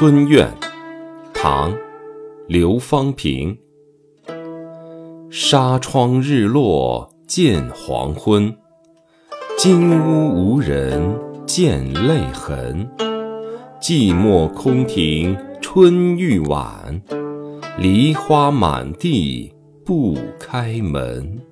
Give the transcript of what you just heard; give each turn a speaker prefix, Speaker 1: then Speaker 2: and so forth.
Speaker 1: 春怨，唐·刘方平。纱窗日落见黄昏，金屋无人见泪痕。寂寞空庭春欲晚，梨花满地不开门。